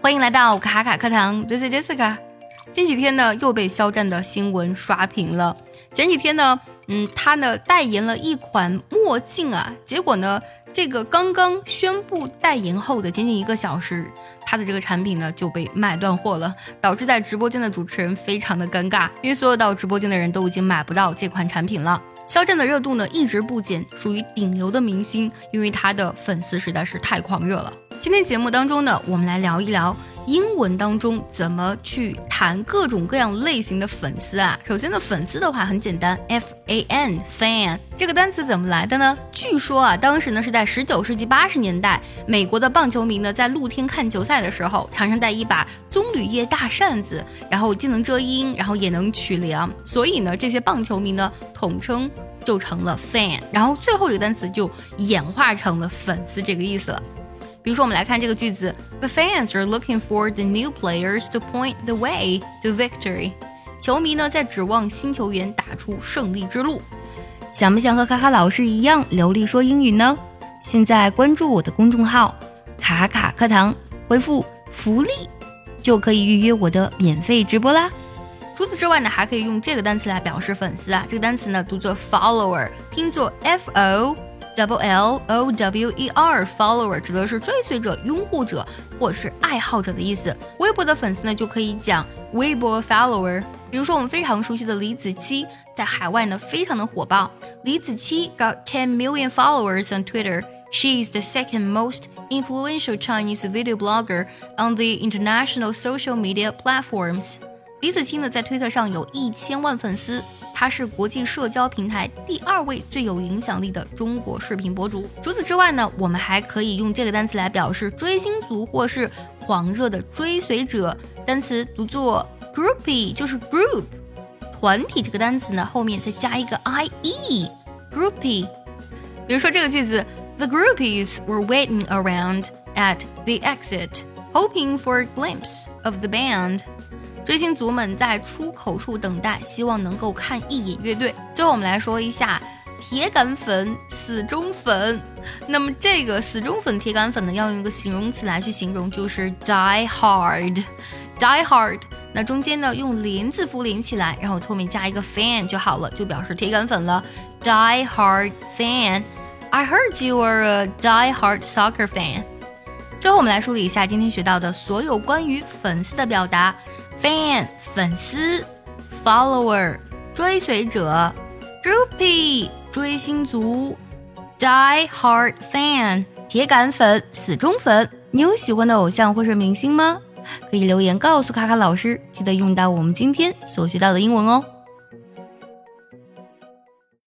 欢迎来到卡卡课堂，This is Jessica。近几天呢，又被肖战的新闻刷屏了。前几天呢，嗯，他呢代言了一款墨镜啊，结果呢，这个刚刚宣布代言后的仅仅一个小时，他的这个产品呢就被卖断货了，导致在直播间的主持人非常的尴尬，因为所有到直播间的人都已经买不到这款产品了。肖战的热度呢一直不减，属于顶流的明星，因为他的粉丝实在是太狂热了。今天节目当中呢，我们来聊一聊。英文当中怎么去谈各种各样类型的粉丝啊？首先呢，粉丝的话很简单，F A N fan 这个单词怎么来的呢？据说啊，当时呢是在十九世纪八十年代，美国的棒球迷呢在露天看球赛的时候，常常带一把棕榈叶大扇子，然后既能遮阴，然后也能取凉，所以呢，这些棒球迷呢统称就成了 fan，然后最后一个单词就演化成了粉丝这个意思了。比如说，我们来看这个句子：The fans are looking for the new players to point the way to victory。球迷呢在指望新球员打出胜利之路。想不想和卡卡老师一样流利说英语呢？现在关注我的公众号“卡卡课堂”，回复“福利”就可以预约我的免费直播啦。除此之外呢，还可以用这个单词来表示粉丝啊。这个单词呢读作 follower，拼作 f o。W L O W E R，follower 指的是追随者、拥护者或者是爱好者的意思。微博的粉丝呢，就可以讲微博 follower。比如说我们非常熟悉的李子柒，在海外呢非常的火爆。李子柒 got ten million followers on Twitter. She is the second most influential Chinese video blogger on the international social media platforms. 李子柒呢在推特上有一千万粉丝。他是国际社交平台第二位最有影响力的中国视频博主。除此之外呢，我们还可以用这个单词来表示追星族或是狂热的追随者。单词读作 groupie，就是 group 团体这个单词呢，后面再加一个 i e，groupie。比如说这个句子：The groupies were waiting around at the exit, hoping for a glimpse of the band. 追星族们在出口处等待，希望能够看一眼乐队。最后，我们来说一下铁杆粉、死忠粉。那么，这个死忠粉、铁杆粉呢，要用一个形容词来去形容，就是 die hard。die hard，那中间呢用连字符连起来，然后后面加一个 fan 就好了，就表示铁杆粉了。die hard fan。I heard you are a die hard soccer fan。最后，我们来梳理一下今天学到的所有关于粉丝的表达。fan 粉丝，follower 追随者，groupie 追星族，die hard fan 铁杆粉、死忠粉。你有喜欢的偶像或是明星吗？可以留言告诉卡卡老师，记得用到我们今天所学到的英文哦。